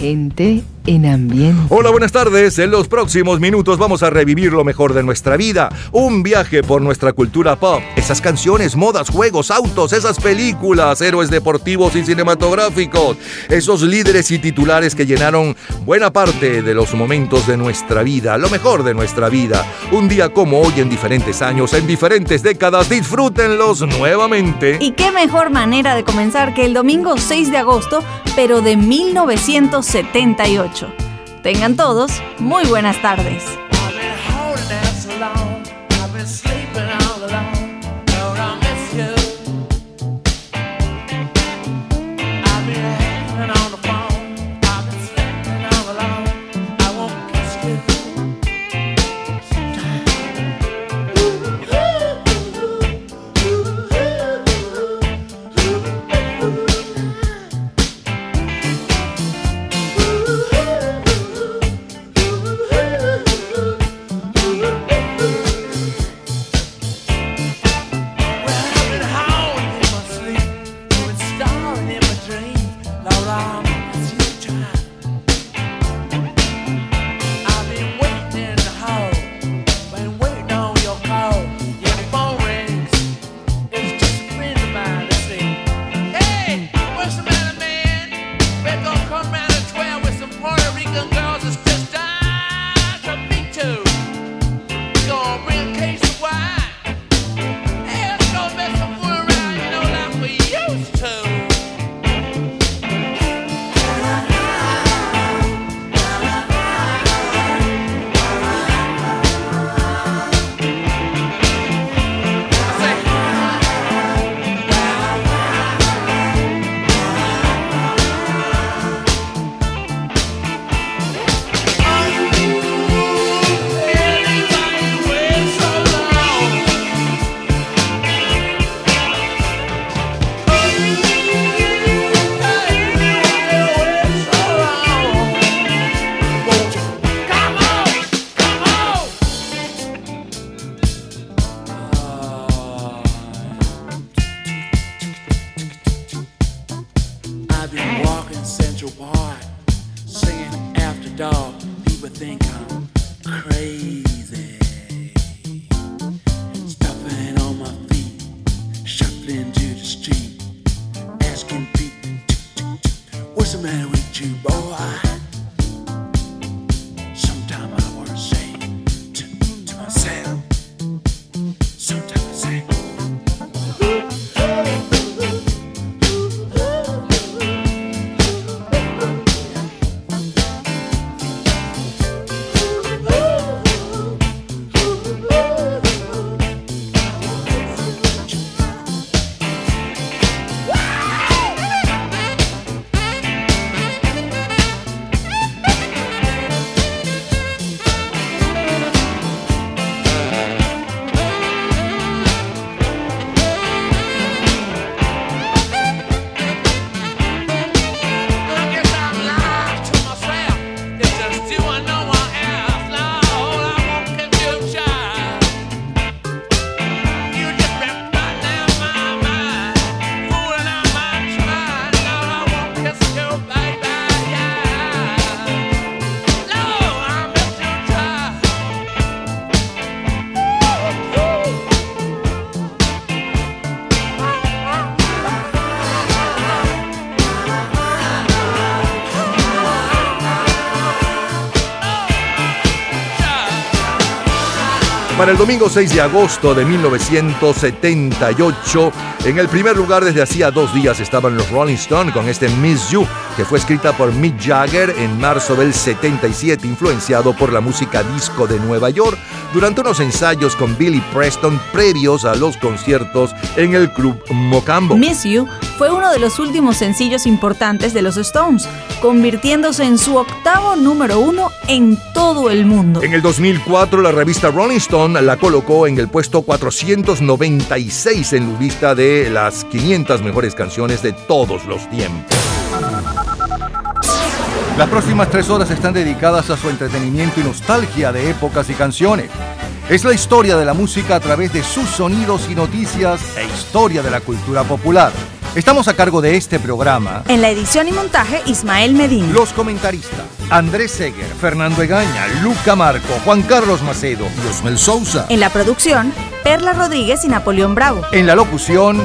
Gente en ambiente. Hola, buenas tardes. En los próximos minutos vamos a revivir lo mejor de nuestra vida. Un viaje por nuestra cultura pop. Esas canciones, modas, juegos, autos, esas películas, héroes deportivos y cinematográficos. Esos líderes y titulares que llenaron buena parte de los momentos de nuestra vida. Lo mejor de nuestra vida. Un día como hoy en diferentes años, en diferentes décadas. Disfrútenlos nuevamente. Y qué mejor manera de comenzar que el domingo 6 de agosto, pero de 1978. Tengan todos muy buenas tardes. El domingo 6 de agosto de 1978, en el primer lugar desde hacía dos días estaban los Rolling Stones con este Miss You, que fue escrita por Mick Jagger en marzo del 77, influenciado por la música disco de Nueva York, durante unos ensayos con Billy Preston previos a los conciertos en el Club Mocambo. Miss You fue uno de los últimos sencillos importantes de los Stones, convirtiéndose en su octavo número uno en todo el mundo. En el 2004, la revista Rolling Stone la colocó en el puesto 496 en la lista de las 500 mejores canciones de todos los tiempos. Las próximas tres horas están dedicadas a su entretenimiento y nostalgia de épocas y canciones. Es la historia de la música a través de sus sonidos y noticias e historia de la cultura popular. Estamos a cargo de este programa. En la edición y montaje, Ismael Medina. Los comentaristas, Andrés Seger, Fernando Egaña, Luca Marco, Juan Carlos Macedo y Osmel Sousa. En la producción, Perla Rodríguez y Napoleón Bravo. En la locución,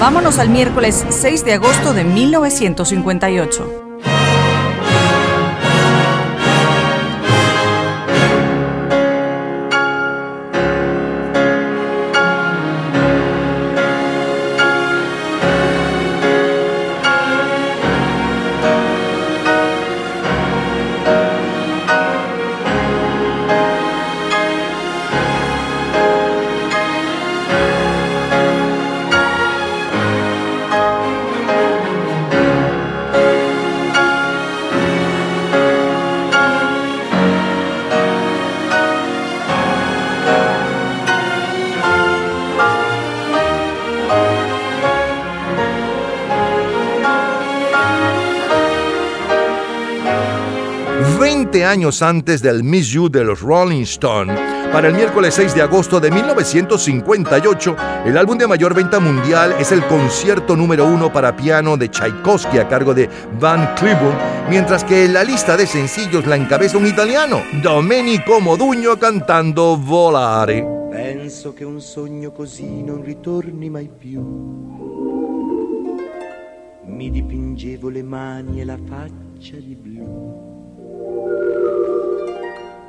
Vámonos al miércoles 6 de agosto de 1958. Años antes del Miss You de los Rolling Stones, para el miércoles 6 de agosto de 1958, el álbum de mayor venta mundial es el concierto número uno para piano de Tchaikovsky a cargo de Van Cliburn, mientras que en la lista de sencillos la encabeza un italiano, Domenico Modugno cantando Volare. Penso che un sogno così non ritorni mai più. Dipingevo le mani e la faccia di blu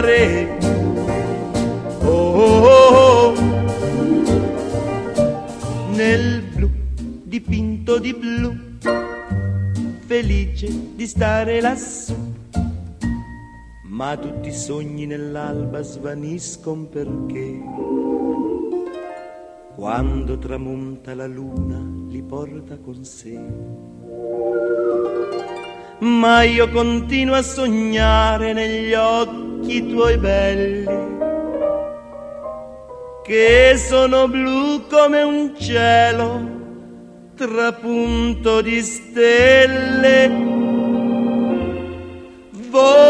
cantare, oh, nel blu dipinto di blu, felice di stare lassù. Ma tutti i sogni nell'alba svaniscono perché quando tramonta la luna li porta con sé. Ma io continuo a sognare negli occhi tuoi belli, che sono blu come un cielo trapunto di stelle volare.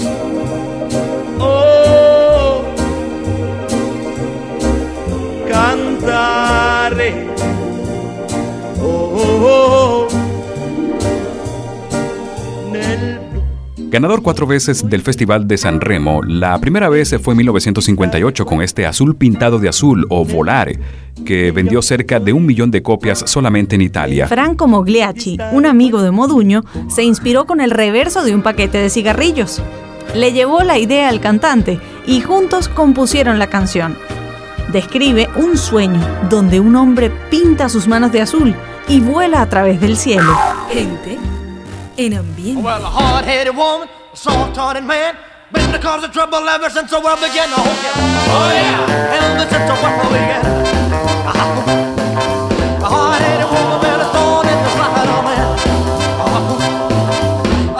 Ganador cuatro veces del Festival de San Remo, la primera vez fue en 1958 con este Azul Pintado de Azul o Volare, que vendió cerca de un millón de copias solamente en Italia. Franco Mogliacci, un amigo de Moduño, se inspiró con el reverso de un paquete de cigarrillos. Le llevó la idea al cantante y juntos compusieron la canción. Describe un sueño donde un hombre pinta sus manos de azul y vuela a través del cielo. Gente en ambiente. Well, a hard-headed woman, a soft-hearted man, been the cause of trouble ever since the world began. Oh yeah, oh yeah, ever since the world began. A hard-headed woman, been a thorn in the side of man.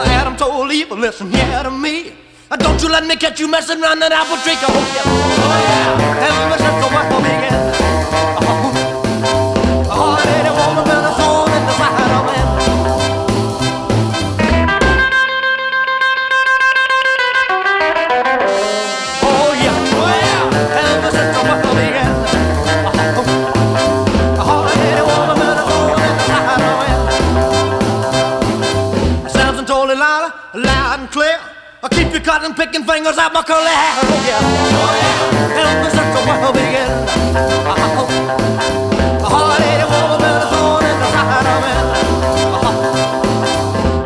Adam told Eve, listen here to me. Uh, Don't you let me catch you messing around that apple tree. Oh yeah, oh yeah, ever since the world began. Been a thorn in I'll keep you cutting, picking fingers out my curly hair. Oh yeah, oh yeah, ever since the world began. A hard-headed woman been a thorn in the side of man.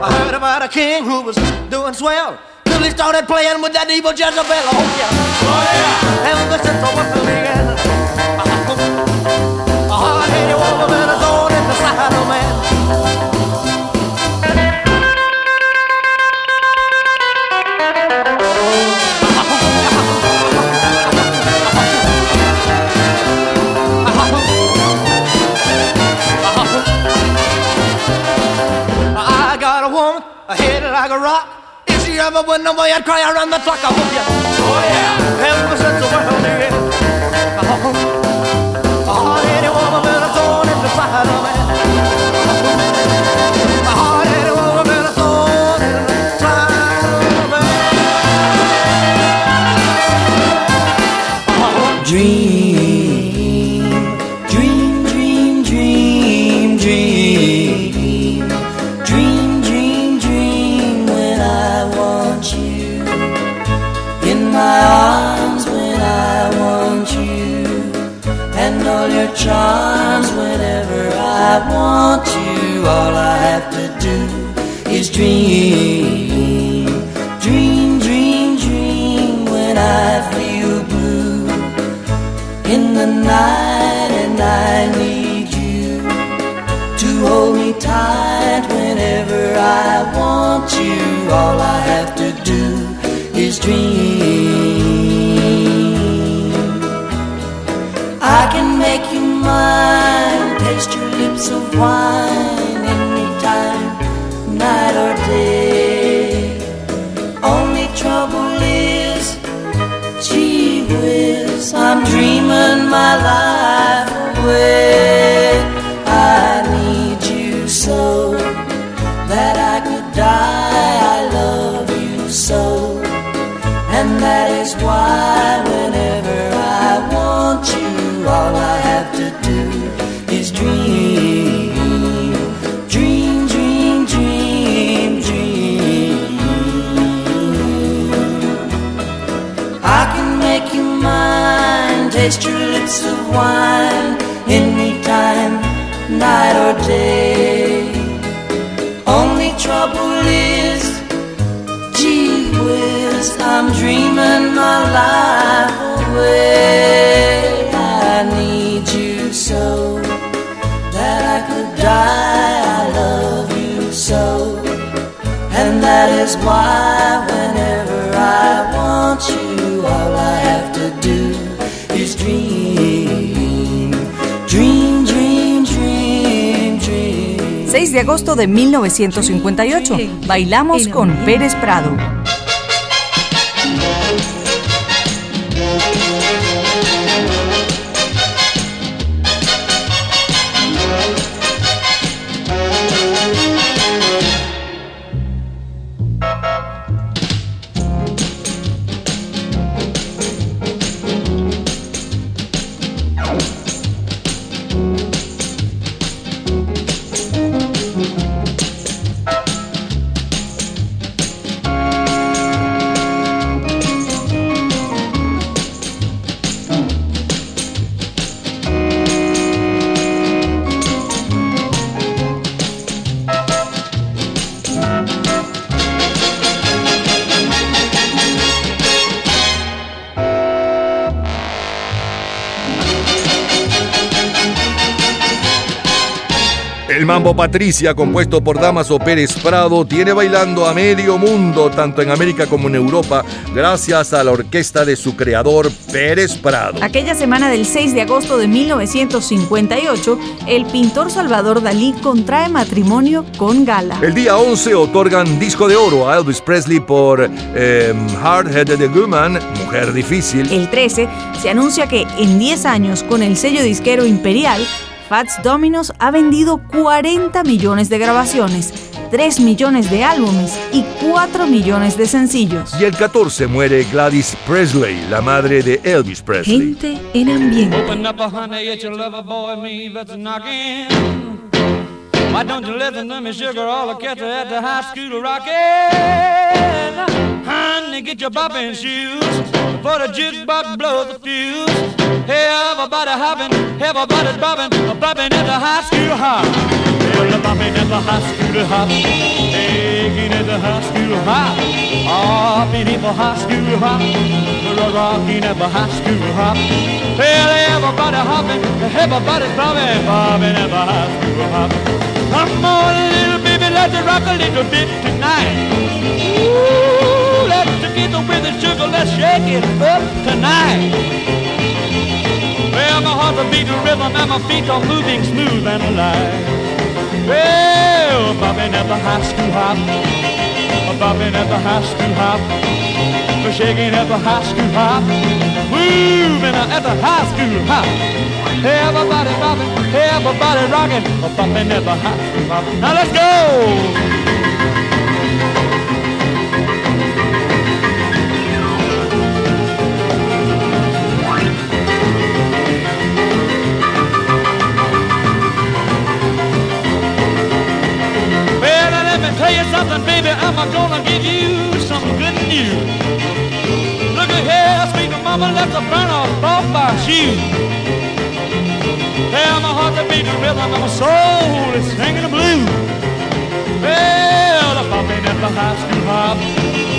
I heard about a king who was doing swell till he started playing with that evil Jezebel. Oh yeah, oh yeah, ever since the world began. A a rock. If she ever went away, I'd cry around the clock. I hope you. Oh yeah, ever since the world oh. began. Wine anytime, night or day. Only trouble is, gee whiz, I'm dreaming my life away. I need you so that I could die. I love you so. And that is why whenever I want you, all I have to do is dream. 6 de agosto de 1958. Bailamos con Pérez Prado. Mambo Patricia, compuesto por Damaso Pérez Prado, tiene bailando a medio mundo, tanto en América como en Europa, gracias a la orquesta de su creador, Pérez Prado. Aquella semana del 6 de agosto de 1958, el pintor Salvador Dalí contrae matrimonio con Gala. El día 11 otorgan disco de oro a Elvis Presley por eh, Hard Headed Woman, Mujer Difícil. El 13 se anuncia que en 10 años, con el sello disquero Imperial, Fats Dominos ha vendido 40 millones de grabaciones, 3 millones de álbumes y 4 millones de sencillos. Y el 14 muere Gladys Presley, la madre de Elvis Presley. Gente en ambiente. Why don't you listen to me, sugar? All the cats are at the high school rockin'. Honey, get your bopping shoes for the jukebox blows the fuse. Hey, everybody hopping, everybody's bopping, bopping at the high school hop. Well, bopping at the high school hop, taking at the high school hop, hopping at the high school hop, rocking at the high school hop. Well, everybody hopping, everybody's bopping, bopping at the high school hop. Come on, little baby, let's rock a little bit tonight. Ooh, let's together with the sugar, let's shake it up tonight. Well, my heart's a beating rhythm and my feet are moving smooth and alive. Well, bobbing at the high school hop, bobbing at the high school hop, shaking at the high school hop, moving at the high school hop. Everybody bopping, everybody rocking, bumping at the high school. Now let's go! Shoes. Well, my heart's a beating rhythm and my soul is singing the blues. Well, I'm bopping at the high school hop,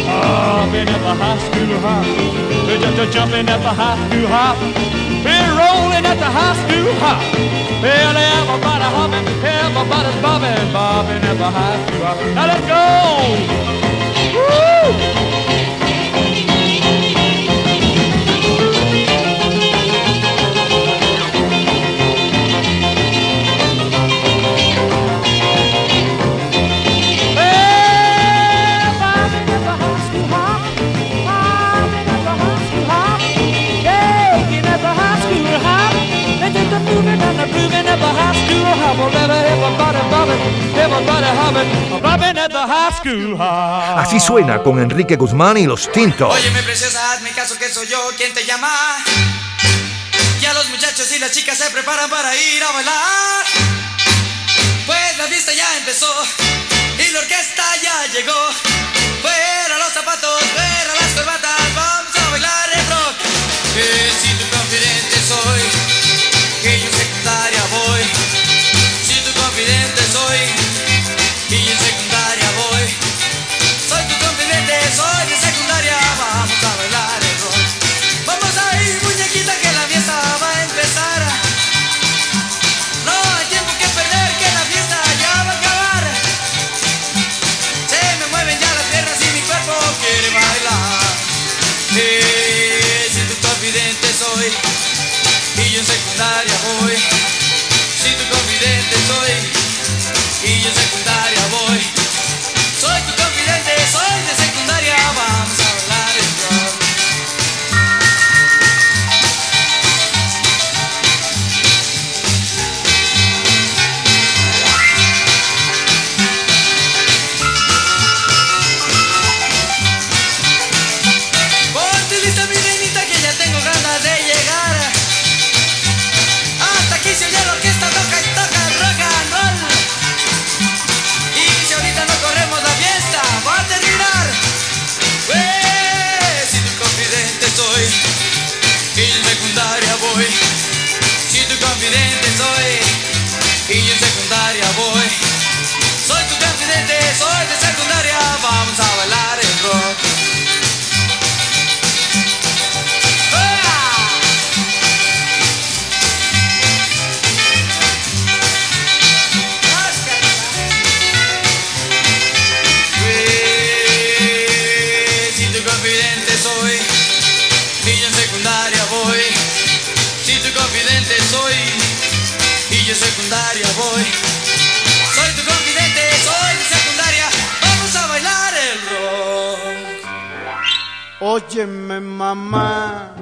bopping at the high school hop, just jumping at the high school hop, we're rolling at the high school hop. Well, everybody hopping, everybody's bobbing, bobbing at the high school hop. Now let's go! Woo! Así suena con Enrique Guzmán y los Tintos. Óyeme, preciosa, hazme caso que soy yo quien te llama. Ya los muchachos y las chicas se preparan para ir a bailar. Pues la fiesta ya empezó y la orquesta ya llegó. Secundaria voy. Si tu confidente soy, y yo en Óyeme mamá,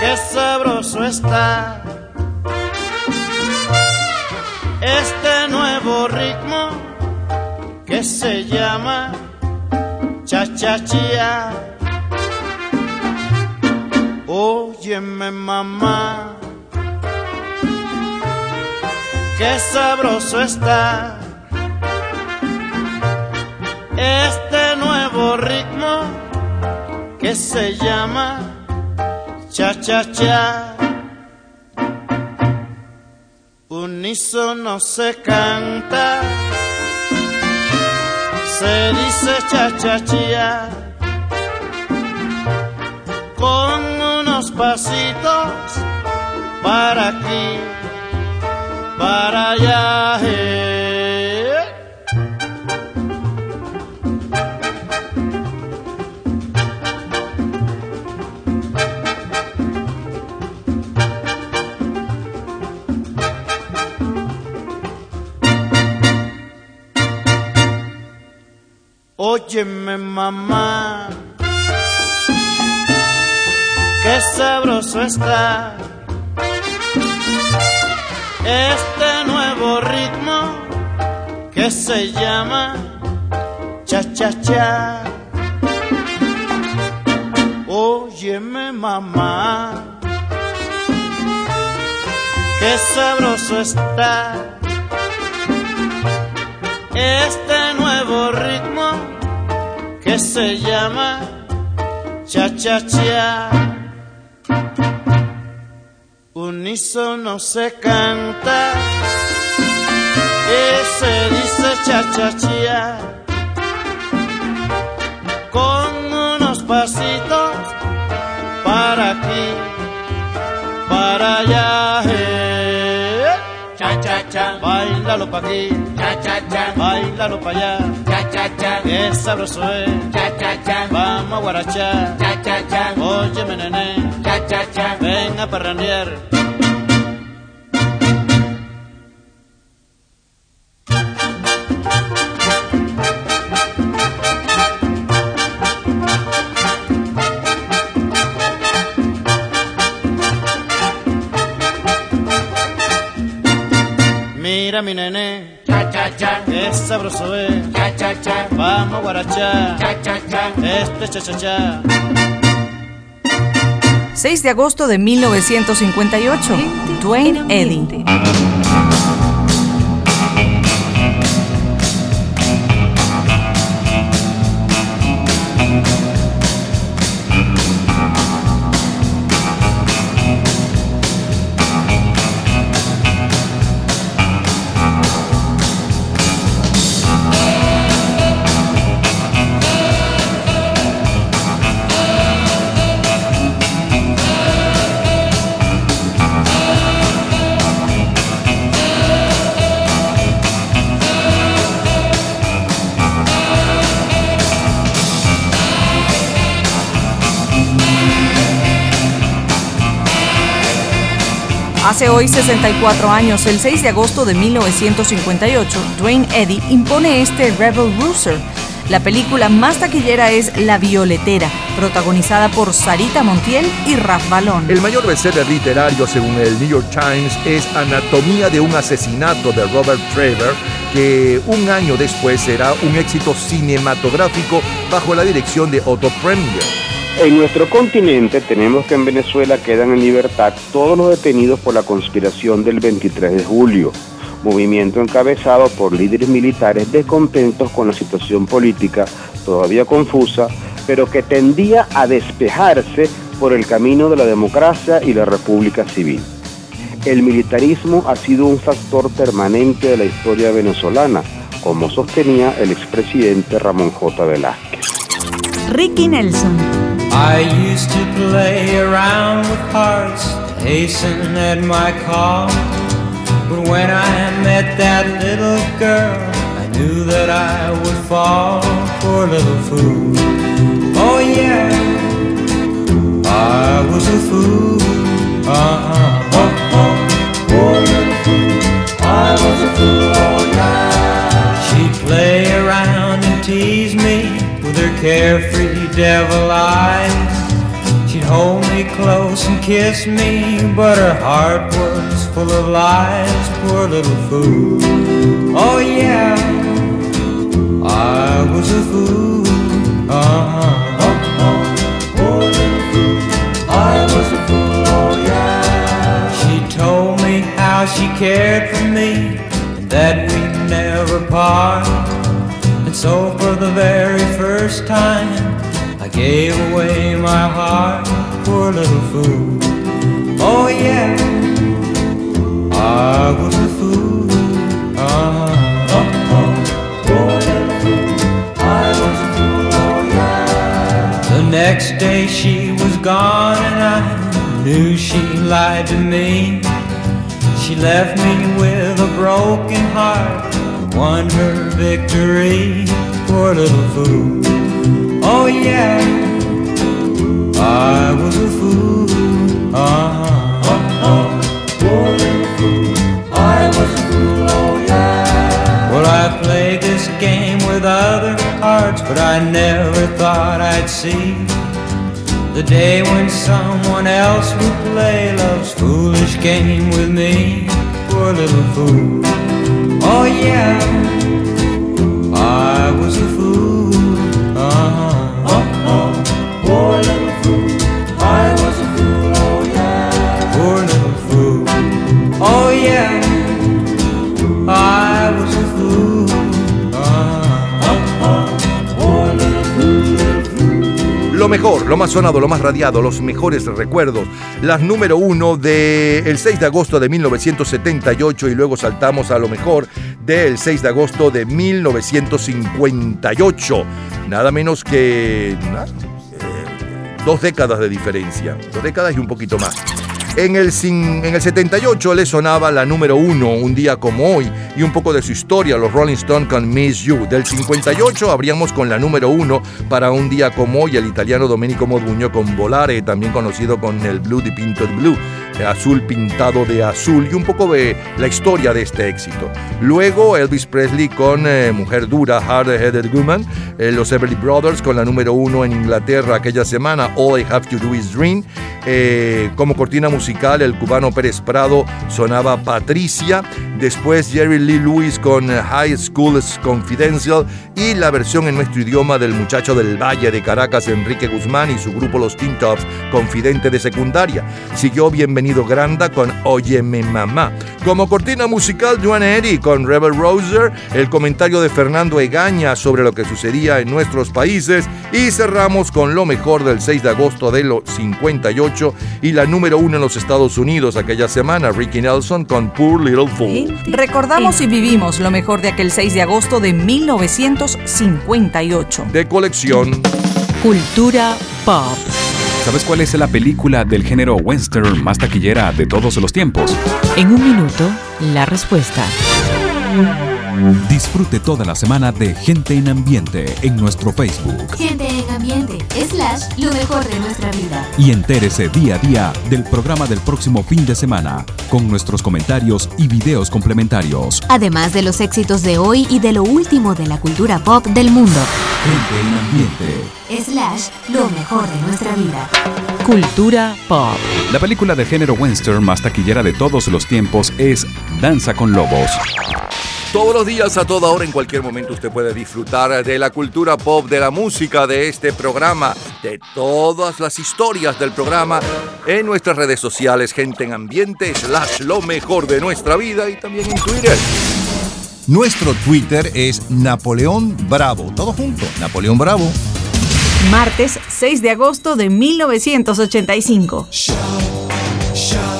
qué sabroso está este nuevo ritmo que se llama cha-cha-chía. Óyeme mamá, qué sabroso está este nuevo ritmo que se llama cha-cha-cha. Unísono se canta, se dice cha-cha-cha, con unos pasitos para aquí, para allá. eh. Óyeme mamá, qué sabroso está este nuevo ritmo que se llama cha-cha-cha. Óyeme mamá, qué sabroso está este nuevo ritmo que se llama cha-cha-cha. Unísono se canta y se dice cha-cha-cha con unos pasitos para aquí, para allá. eh. Cha-cha-cha, bailalo pa' aquí, cha-cha-cha, bailalo pa' allá, cha-cha-cha, qué sabroso es, cha-cha-cha, vamos a guarachar, cha-cha-cha, óyeme nene, cha-cha-cha, ven a parrandear. Mira mi nene, cha cha cha, qué sabroso es, cha cha cha, vamos a guarachar, cha cha cha, este cha cha cha. 6 de agosto de 1958. Dwayne Eddy. Hace hoy 64 años, el 6 de agosto de 1958, Dwayne Eddy impone este Rebel Rooster. La película más taquillera es La Violetera, protagonizada por Sarita Montiel y Raf Balón. El mayor bestseller literario, según el New York Times, es Anatomía de un asesinato de Robert Trevor, que un año después será un éxito cinematográfico bajo la dirección de Otto Preminger. En nuestro continente tenemos que en Venezuela quedan en libertad todos los detenidos por la conspiración del 23 de julio, movimiento encabezado por líderes militares descontentos con la situación política todavía confusa, pero que tendía a despejarse por el camino de la democracia y la república civil. El militarismo ha sido un factor permanente de la historia venezolana, como sostenía el expresidente Ramón J. Velázquez. Ricky Nelson. I used to play around with hearts, hasten at my call. But when I met that little girl, I knew that I would fall. Poor little fool. Oh yeah, I was a fool. Uh-huh. Oh, oh. Poor little fool. I was a fool. Oh yeah. She'd play around and tease me her carefree devil eyes. She'd hold me close and kiss me, but her heart was full of lies, poor little fool. Oh yeah, I was a fool. Uh-huh. Uh-huh. Poor little fool. I was a fool, oh yeah. She told me how she cared for me, and that we'd never part. And so for the very first time, I gave away my heart, poor little fool. Oh yeah, I was a fool. Uh-huh. Uh-huh. Poor little fool. I was a fool. Oh yeah. The next day she was gone, and I knew she lied to me. She left me with a broken heart, won her victory, poor little fool. Oh yeah, I was a fool. Uh-huh. Uh-huh. I was a fool. Oh yeah. Well, I played this game with other hearts, but I never thought I'd see the day when someone else would play love's foolish game with me. Poor little fool. Oh yeah, lo más sonado, lo más radiado, los mejores recuerdos. Las número uno del 6 de agosto de 1978 y luego saltamos a lo mejor del 6 de agosto de 1958. Nada menos que eh, dos décadas de diferencia. Dos décadas y un poquito más. En el, en el 78 le sonaba la número uno, un día como hoy, y un poco de su historia, los Rolling Stones con Miss You. Del 58 abríamos con la número uno para un día como hoy, el italiano Domenico Modugno con Volare, también conocido con el Blue di Pinto Blue, azul pintado de azul, y un poco de la historia de este éxito. Luego Elvis Presley con eh, Mujer Dura, Hard Headed Woman, eh, los Everly Brothers con la número uno en Inglaterra aquella semana, All I Have to Do Is Dream. Eh, como cortina musical, el cubano Pérez Prado sonaba Patricia. Después Jerry Lee Lewis con High School Confidential y la versión en nuestro idioma del muchacho del Valle de Caracas, Enrique Guzmán y su grupo Los Teen Tops, Confidente de Secundaria. Siguió Bienvenido Granda con Óyeme Mamá. Como cortina musical, Joanna Eddy con Rebel Roser, el comentario de Fernando Egaña sobre lo que sucedía en nuestros países y cerramos con lo mejor del 6 de agosto de los 58 y la número uno en los Estados Unidos aquella semana, Ricky Nelson con Poor Little Fool. Recordamos y vivimos lo mejor de aquel 6 de agosto de 1958. De colección. Cultura pop. ¿Sabes cuál es la película del género western más taquillera de todos los tiempos? En un minuto, la respuesta. Disfrute toda la semana de Gente en Ambiente en nuestro Facebook Gente en ambiente, slash, lo mejor de nuestra vida. y entérese día a día del programa del próximo fin de semana con nuestros comentarios y videos complementarios. Además de los éxitos de hoy y de lo último de la cultura pop del mundo. Gente en Ambiente. Slash, lo mejor de nuestra vida. Cultura pop. La película de género western más taquillera de todos los tiempos es Danza con Lobos. Todos los días, a toda hora, en cualquier momento, usted puede disfrutar de la cultura pop, de la música, de este programa, de todas las historias del programa en nuestras redes sociales, gente en ambiente, slash lo mejor de nuestra vida y también en Twitter. Nuestro Twitter es Napoleón Bravo. Todo junto, Napoleón Bravo. Martes 6 de agosto de 1985. These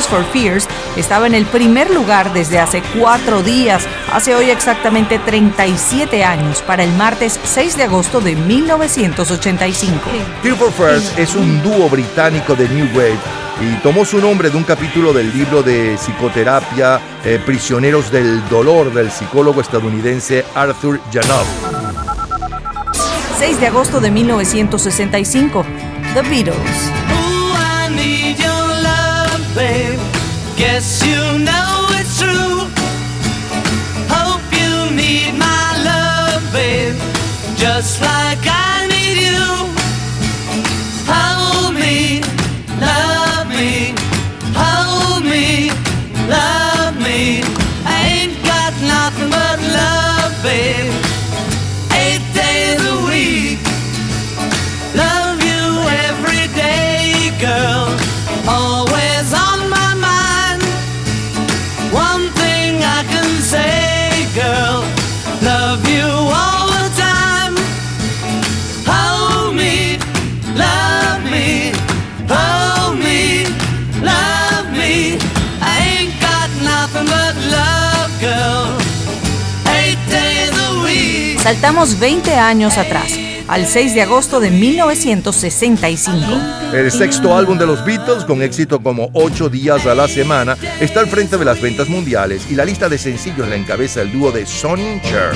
Tears for Fears estaba en el primer lugar desde hace cuatro días, hace hoy exactamente 37 años, para el martes 6 de agosto de 1985. Tears for Fears es un dúo británico de New Wave y tomó su nombre de un capítulo del libro de psicoterapia eh, Prisioneros del Dolor del psicólogo estadounidense Arthur Janov. 6 de agosto de 1965, The Beatles. Guess you know it's true. Hope you need my love, babe. Just like Saltamos 20 años atrás, al 6 de agosto de 1965. El sexto álbum de los Beatles, con éxito como 8 días a la semana, está al frente de las ventas mundiales y la lista de sencillos la encabeza el dúo de Sonny Cher.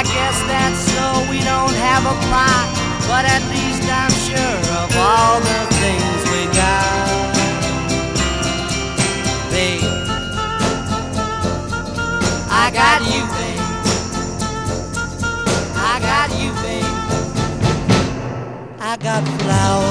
I guess that's so we don't have a plot, but at least I'm sure of all the things we got. Babe, I got you, babe. I got you, babe. I got flowers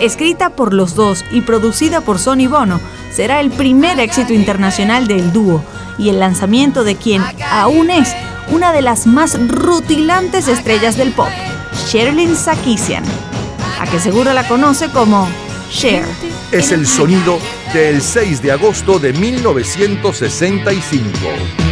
Escrita por los dos y producida por Sonny Bono, será el primer éxito internacional del dúo y el lanzamiento de quien aún es una de las más rutilantes estrellas del pop, Sherilyn Sarkisian, a que seguro la conoce como Cher. Es el sonido del 6 de agosto de 1965.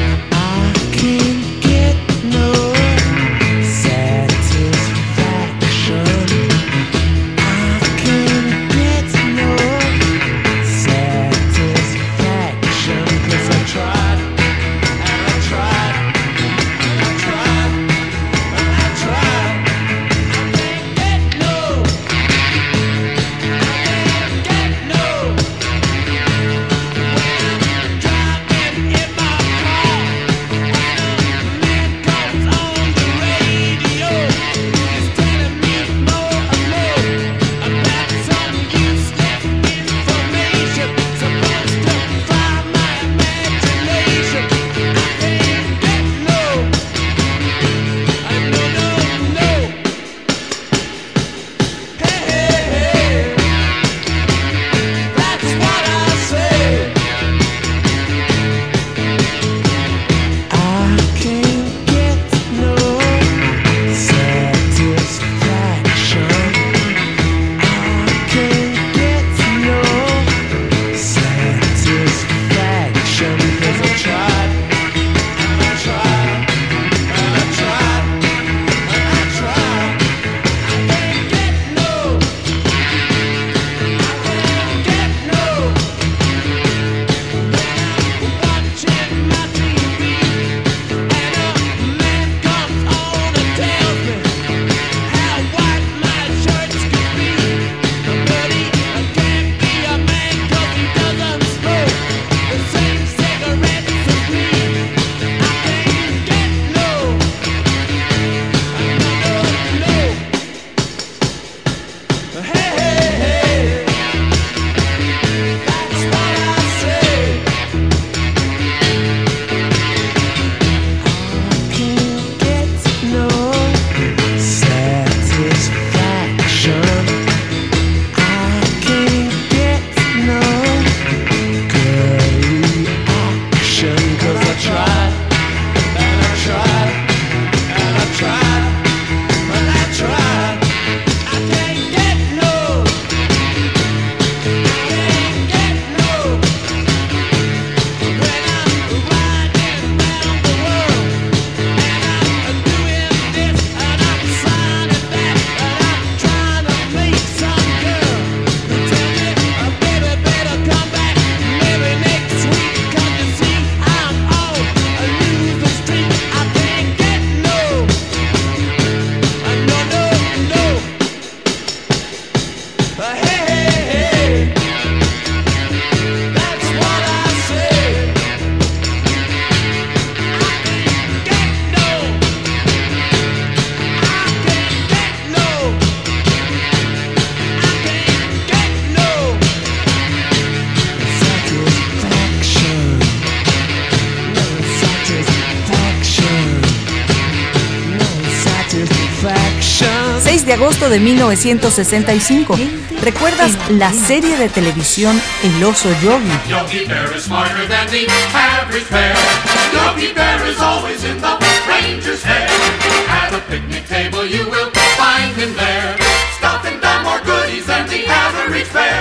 Agosto de 1965. ¿Recuerdas la serie de televisión El oso Yogi? Yogi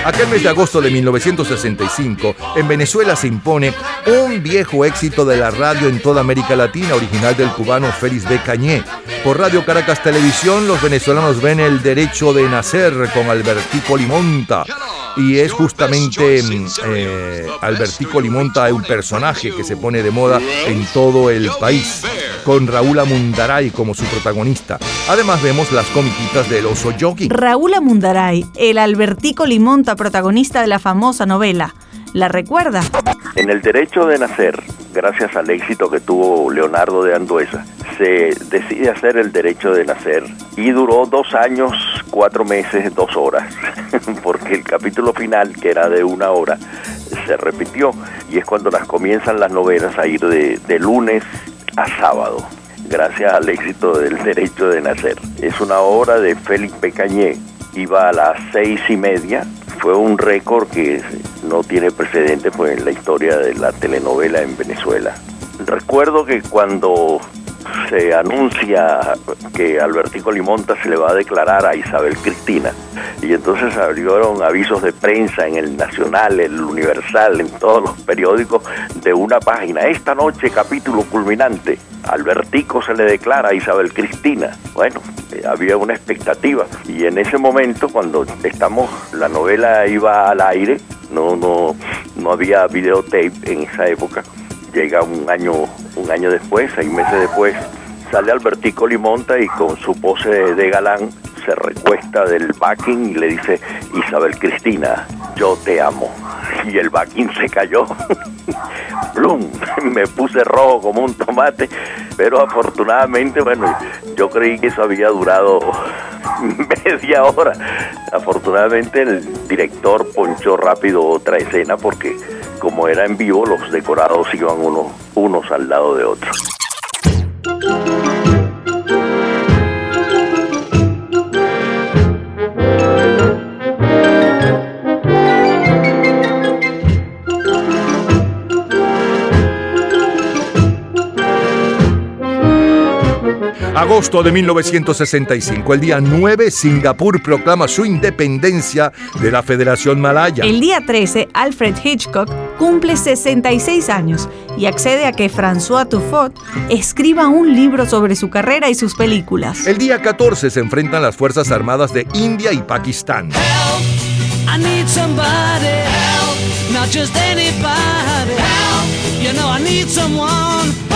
Aquel mes de agosto de 1965, en Venezuela se impone un viejo éxito de la radio en toda América Latina, original del cubano Félix B. Cañé. Por Radio Caracas Televisión, los venezolanos ven el derecho de nacer con Albertico Limonta. Y es justamente eh, Albertico Limonta un personaje que se pone de moda en todo el país, con Raúl Amundaray como su protagonista. Además vemos las comiquitas del oso Yogi. Raúl Amundaray, el Albertico Limonta protagonista de la famosa novela. ¿La recuerda? En el derecho de nacer, gracias al éxito que tuvo Leonardo de Anduesa, se decide hacer el derecho de nacer y duró dos años, cuatro meses, dos horas, porque el capítulo final, que era de una hora, se repitió y es cuando las comienzan las novelas a ir de, de lunes a sábado gracias al éxito del derecho de nacer. Es una obra de Félix Pecañé, iba a las seis y media, fue un récord que no tiene precedente pues, en la historia de la telenovela en Venezuela. Recuerdo que cuando se anuncia que Albertico Limonta se le va a declarar a Isabel Cristina. Y entonces abrieron avisos de prensa en el Nacional, el Universal, en todos los periódicos de una página. Esta noche capítulo culminante. Albertico se le declara a Isabel Cristina. Bueno, eh, había una expectativa. Y en ese momento, cuando estamos, la novela iba al aire, no, no, no había videotape en esa época llega un año, un año después, seis meses después, sale Albertico Limonta y con su pose de galán se recuesta del backing y le dice, Isabel Cristina, yo te amo. Y el backing se cayó. ¡Plum! Me puse rojo como un tomate, pero afortunadamente, bueno, yo creí que eso había durado media hora. Afortunadamente el director ponchó rápido otra escena porque como era en vivo, los decorados iban unos, unos al lado de otros. Agosto de 1965, el día 9, Singapur proclama su independencia de la Federación Malaya. El día 13, Alfred Hitchcock cumple 66 años y accede a que François Truffaut escriba un libro sobre su carrera y sus películas. El día 14 se enfrentan las Fuerzas Armadas de India y Pakistán. I need somebody help, not just anybody help. You know I need someone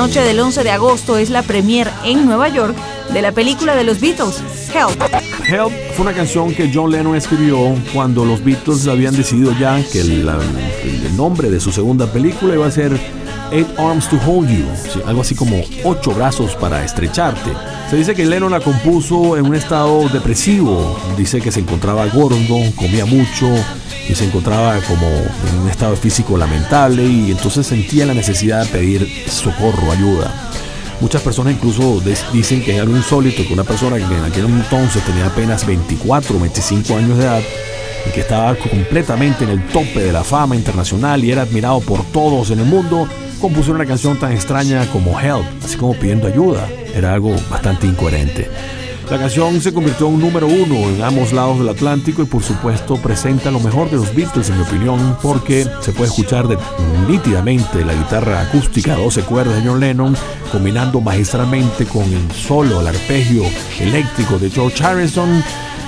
Noche del 11 de agosto es la premier en Nueva York de la película de los Beatles, Help. Help fue una canción que John Lennon escribió cuando los Beatles habían decidido ya que el, nombre de su segunda película iba a ser Eight Arms to Hold You, algo así como ocho brazos para estrecharte. Se dice que Lennon la compuso en un estado depresivo, dice que se encontraba gordo, comía mucho y se encontraba como en un estado físico lamentable y entonces sentía la necesidad de pedir socorro, ayuda. Muchas personas incluso dicen que es algo insólito que una persona que en aquel entonces tenía apenas 24 o 25 años de edad y que estaba completamente en el tope de la fama internacional y era admirado por todos en el mundo, compusiera una canción tan extraña como Help, así como pidiendo ayuda. Era algo bastante incoherente. La canción se convirtió en un número uno en ambos lados del Atlántico y por supuesto presenta lo mejor de los Beatles en mi opinión porque se puede escuchar de- nítidamente la guitarra acústica a 12 cuerdas de John Lennon combinando magistralmente con el solo, el arpegio eléctrico de George Harrison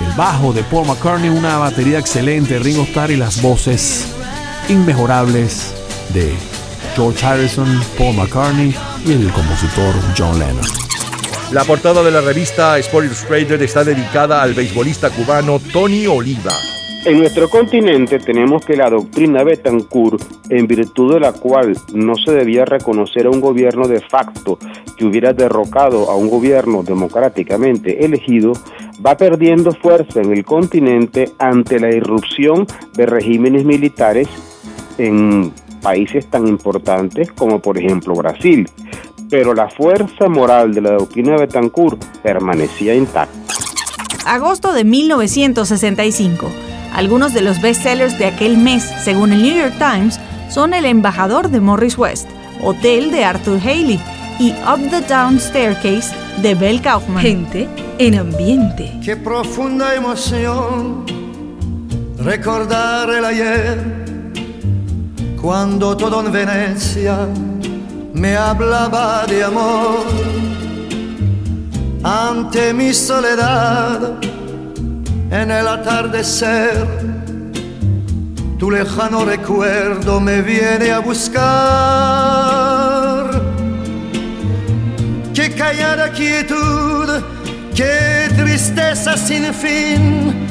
el bajo de Paul McCartney, una batería excelente de Ringo Starr y las voces inmejorables de George Harrison, Paul McCartney y el compositor John Lennon. La portada de la revista Sport Illustrated está dedicada al beisbolista cubano Tony Oliva. En nuestro continente tenemos que la doctrina Betancourt, en virtud de la cual no se debía reconocer a un gobierno de facto que hubiera derrocado a un gobierno democráticamente elegido, va perdiendo fuerza en el continente ante la irrupción de regímenes militares en países tan importantes como por ejemplo Brasil. Pero la fuerza moral de la doctrina Betancourt permanecía intacta. Agosto de 1965. Algunos de los bestsellers de aquel mes, según el New York Times, son El embajador de Morris West, Hotel de Arthur Haley y Up the Down Staircase de Bell Kaufman. Gente en ambiente. Qué profunda emoción recordar el ayer, cuando todo en Venecia me hablaba de amor. Ante mi soledad, en el atardecer, tu lejano recuerdo me viene a buscar. Qué callada quietud, qué tristeza sin fin,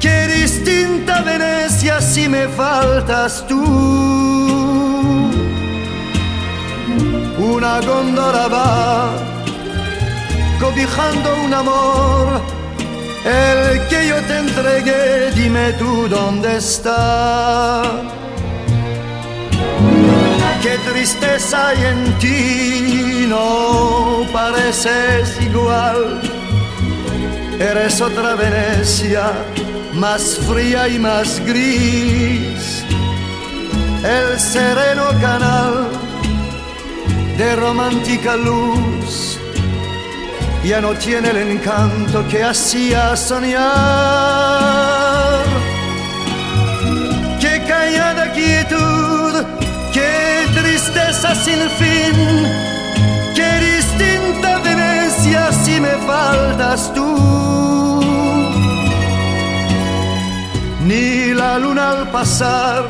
qué distinta Venecia si me faltas tú. Una góndola va cobijando un amor, el que yo te entregué, dime tú dónde está. Qué tristeza hay en ti, no pareces igual. Eres otra Venecia, más fría y más gris. El sereno canal de romántica luz ya no tiene el encanto que hacía soñar. Qué callada quietud, qué tristeza sin fin, qué distinta Venecia si me faltas tú. Ni la luna al pasar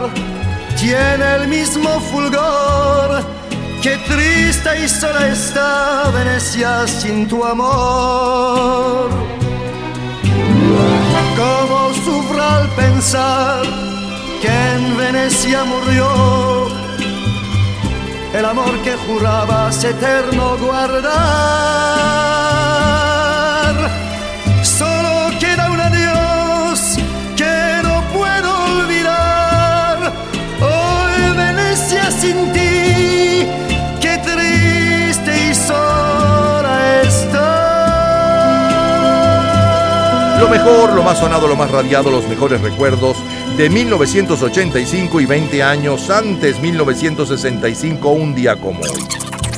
tiene el mismo fulgor. Qué triste y sola está Venecia sin tu amor. Cómo sufro al pensar que en Venecia murió el amor que jurabas eterno guardar. Mejor, lo más sonado, lo más radiado, los mejores recuerdos de 1985 y 20 años antes, 1965, un día como hoy.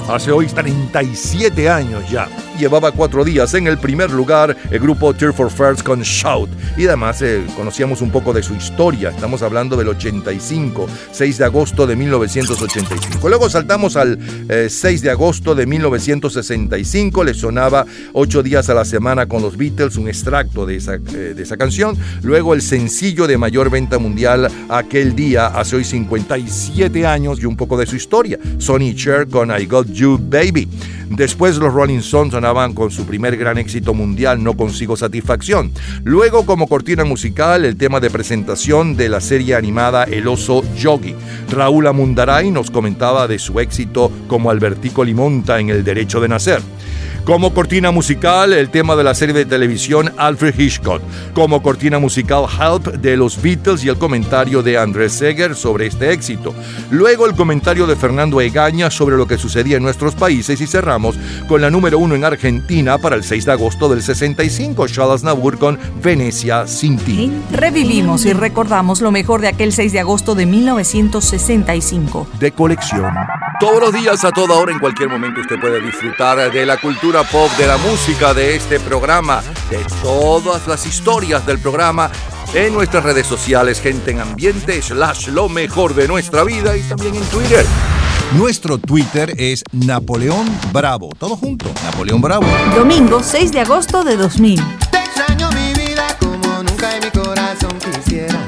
Hace hoy 37 años ya. Llevaba cuatro días en el primer lugar el grupo Tear for Fears con Shout. Y además eh, conocíamos un poco de su historia. Estamos hablando del 85, 6 de agosto de 1985. Luego saltamos al eh, 6 de agosto de 1965. Le sonaba ocho días a la semana con los Beatles, un extracto de esa, eh, de esa canción. Luego el sencillo de mayor venta mundial aquel día, hace hoy 57 años y un poco de su historia. Sonny Cher con I Got You Baby. Después los Rolling Stones sonaban con su primer gran éxito mundial, No Consigo Satisfacción. Luego como cortina musical el tema de presentación de la serie animada El Oso Yogi. Raúl Amundaray nos comentaba de su éxito como Albertico Limonta en El Derecho de Nacer. Como cortina musical, el tema de la serie de televisión Alfred Hitchcock. Como cortina musical, Help de los Beatles y el comentario de Andrés Seger sobre este éxito. Luego el comentario de Fernando Egaña sobre lo que sucedía en nuestros países y cerramos con la número uno en Argentina para el 6 de agosto del 65, Charles Nabur con Venecia sin ti. Revivimos y recordamos lo mejor de aquel 6 de agosto de 1965. De colección. Todos los días, a toda hora, en cualquier momento, usted puede disfrutar de la cultura pop, de la música, de este programa, de todas las historias del programa en nuestras redes sociales, gente en ambiente, slash lo mejor de nuestra vida y también en Twitter. Nuestro Twitter es Napoleón Bravo. Todo junto, Napoleón Bravo. Domingo 6 de agosto de 2000. Te extraño mi vida mi corazón quisiera.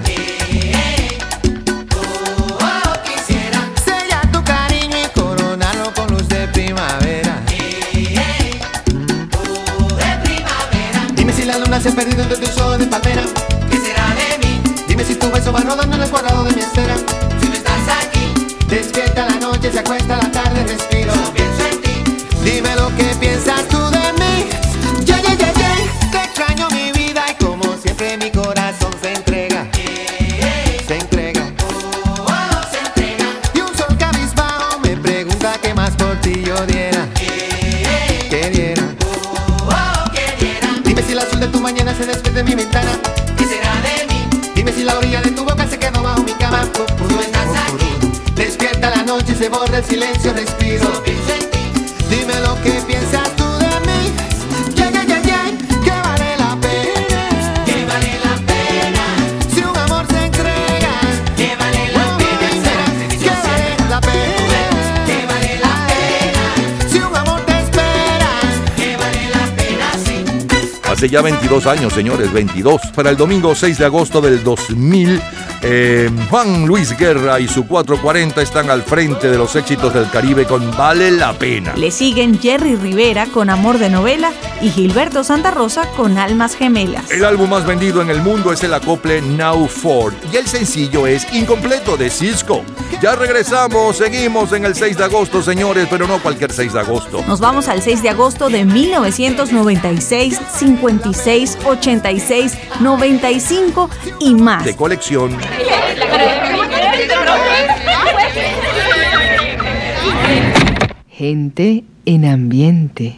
Luna se ha perdido entre tus ojos de palmera. ¿Qué será de mí Dime si tu beso va rodando en el cuadrado de mi esfera. si no estás aquí? Despierta la noche, se acuesta se despierta en mi ventana. ¿Qué será de mí Dime si la orilla de tu boca se quedó bajo mi cama. si no estás aquí? Despierta la noche se borra el silencio, respiro. Hace ya 22 años, señores, 22. Para el domingo 6 de agosto del 2000, eh, Juan Luis Guerra y su 440 están al frente de los éxitos del Caribe con Vale la Pena. Le siguen Jerry Rivera con Amor de Novela y Gilberto Santa Rosa con Almas Gemelas. El álbum más vendido en el mundo es el acople Now Ford y el sencillo es Incompleto de Cisco. Ya regresamos, seguimos en el 6 de agosto, señores, pero no cualquier 6 de agosto. Nos vamos al 6 de agosto de 1996, 56, 86, 95 y más. De colección. Gente en ambiente.